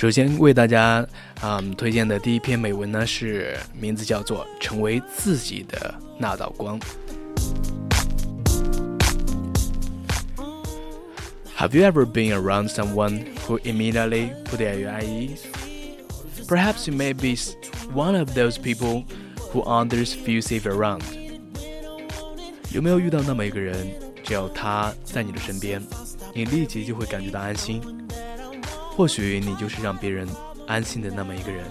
首先为大家啊、嗯、推荐的第一篇美文呢，是名字叫做《成为自己的那道光》。Have you ever been around someone who immediately put you at ease? Perhaps you may be one of those people who others feel safe around. 有没有遇到那么一个人，只要他在你的身边，你立即就会感觉到安心？或许你就是让别人安心的那么一个人。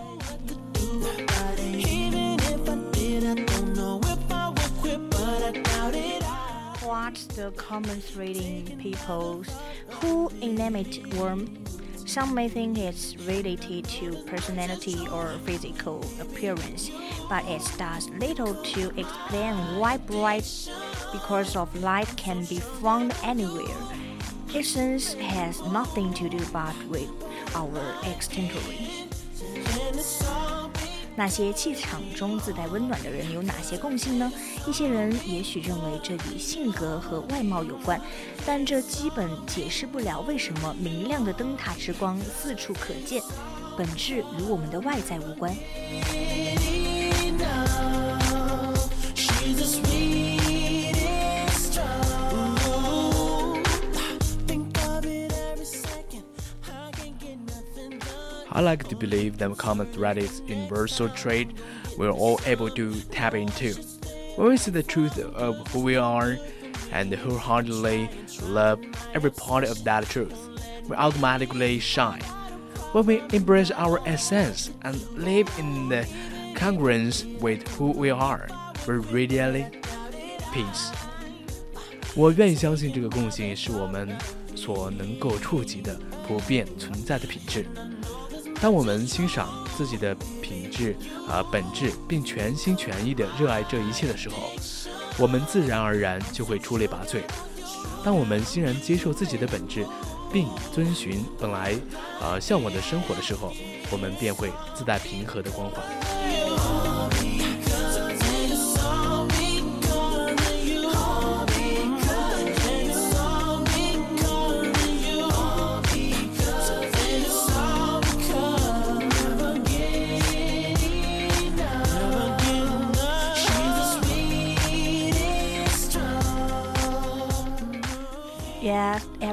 What's the common thread in people who inanimate worm? Some may think it's related to personality or physical appearance, but it does little to explain why bright because of light can be found anywhere. Essence has nothing to do but with our externally. 那些气场中自带温暖的人有哪些共性呢？一些人也许认为这与性格和外貌有关，但这基本解释不了为什么明亮的灯塔之光四处可见。本质与我们的外在无关。I like to believe that common thread is universal trait we're all able to tap into. When we see the truth of who we are and wholeheartedly love every part of that truth, we automatically shine. When we embrace our essence and live in the congruence with who we are, we really peace. 我愿意相信这个共性是我们所能够触及的普遍存在的品质。 当我们欣赏自己的品质啊、本质，并全心全意地热爱这一切的时候，我们自然而然就会出类拔萃。当我们欣然接受自己的本质，并遵循本来呃向往的生活的时候，我们便会自带平和的光环。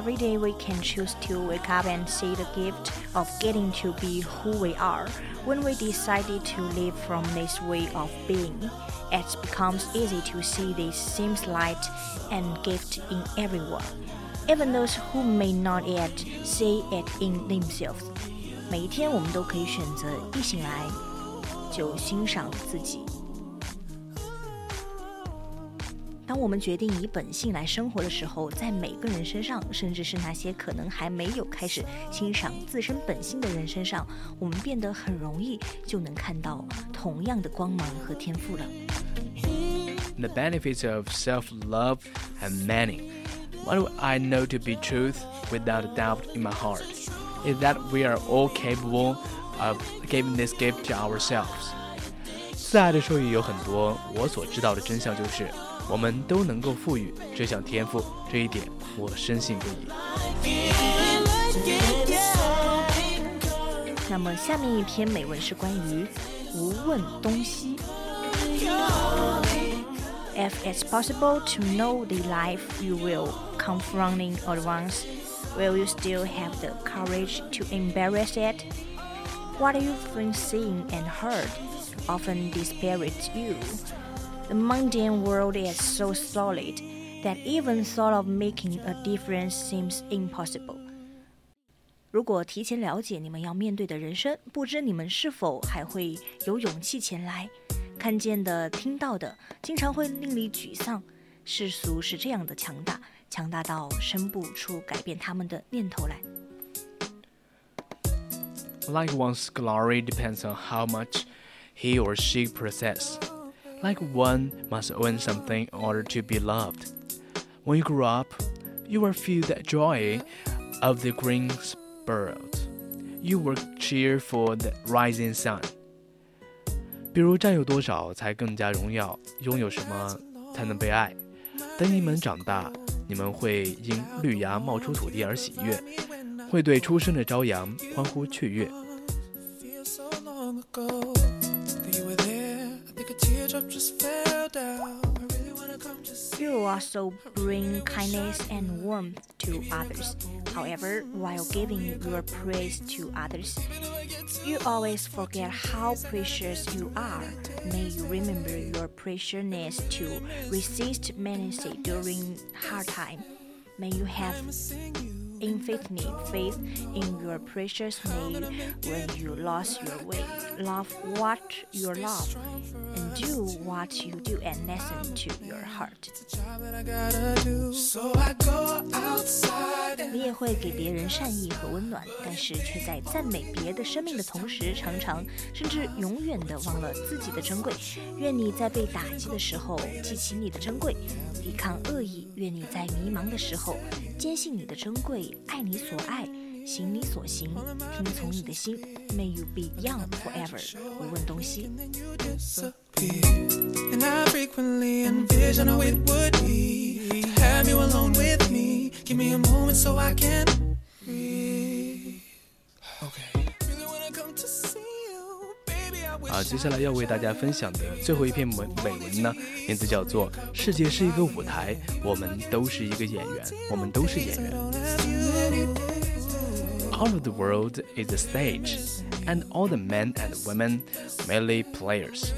every day we can choose to wake up and see the gift of getting to be who we are. When we decided to live from this way of being, it becomes easy to see this seems light and gift in everyone, even those who may not yet see it in themselves. 每一天，我们都可以选择一醒来就欣赏自己。 当我们决定以本性来生活的时候，在每个人身上，甚至是那些可能还没有开始欣赏自身本性的人身上，我们变得很容易就能看到同样的光芒和天赋了。 The benefits of self-love and meaning. What I know to be truth without a doubt in my heart is that we are all capable of giving this gift to ourselves. 自爱的授予有很多，我所知道的真相就是， 我们都能够赋予这项天赋，这一点我深信不疑。那么下面一篇美文是关于无问东西。If it's possible to know the life you will confronting at once, will you still have the courage to embrace it? What you've been seen and heard often dispirits you. The mundane world is so solid that even thought of making a difference seems impossible. 如果提前了解你们要面对的人生，不知你们是否还会有勇气前来？看见的、听到的，经常会令你沮丧。世俗是这样的强大， 强大到生不出改变他们的念头来。Like one's glory depends on how much he or she possesses. Like one must own something in order to be loved. When you grow up, you will feel the joy of the green sprout. You will cheer for the rising sun. 比如占有多少才更加荣耀，拥有什么才能被爱。等你们长大，你们会因绿芽冒出土地而喜悦，会对出生的朝阳欢呼雀跃。 You also bring kindness and warmth to others. However, while giving your praise to others, you always forget how precious you are. May you remember your preciousness to resist menace during hard time. May you have infinite faith in your precious name when you lost your way. Love what you love, and do what you do, and listen to your heart. 你也会给别人善意和温暖，但是却在赞美别的生命的同时，常常甚至永远的忘了自己的珍贵。愿你在被打击的时候记起你的珍贵，抵抗恶意。愿你在迷茫的时候坚信你的珍贵，爱你所爱，行你所行，听从你的心。May you be young forever，无问东西。so I can breathe. Okay. 啊，接下来要为大家分享的最后一篇文美文呢，名字叫做《世界是一个舞台，我们都是一个演员，我们都是演员》。All of the world is a stage, and all the men and women merely players.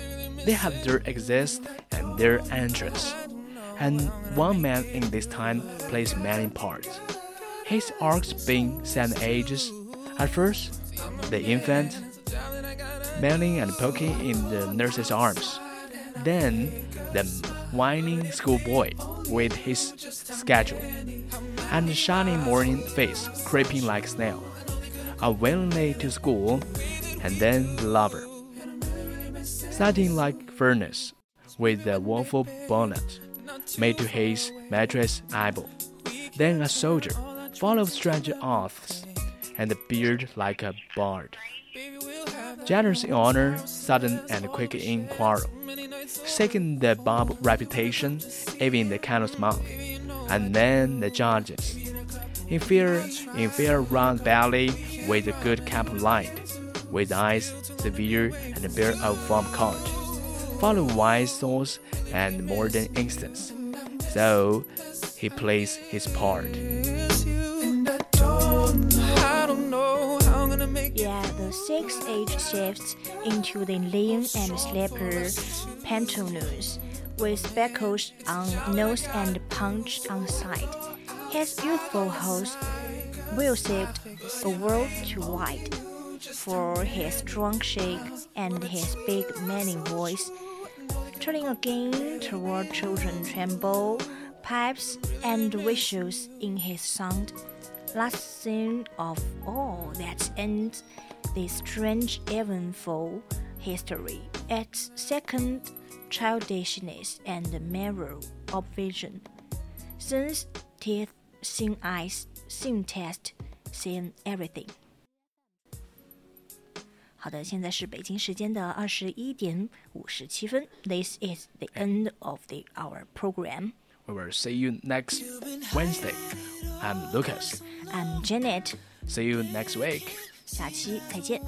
They have their exist and their entrance, and one man in this time plays many parts. His arcs being seven ages. At first, the infant bending and poking in the nurse's arms. Then the whining schoolboy with his schedule and shining morning face creeping like snail. a snail, unwillingly to school, and then the lover, sitting like furnace with a woeful bonnet made to his mattress eyeball. Then a soldier, full of strange oaths, and beard like a bard generous in honor, sudden and quick in quarrel, seeking the Bob reputation, even in the candle's mouth, and then the judges. In fear, in fair round belly, with a good cap lined, with eyes severe and bare of form caught, follow wise thoughts and modern instance. So he plays his part. Six age shifts into the lean and slipper pantaloons with speckles on nose and punch on side. His youthful host will sift a world too wide for his strong shake and his big manning voice. Turning again toward children tremble, pipes and whistles in his sound last scene of all that ends this strange eventful history at second childishness and mirror of vision. Since teeth, seeing eyes, seeing taste, seeing everything. 好的，现在是北京时间的二十一点五十七分。This is the end of the our program. We will see you next Wednesday. I'm Lucas. I'm Janet. See you next week. 下期再见。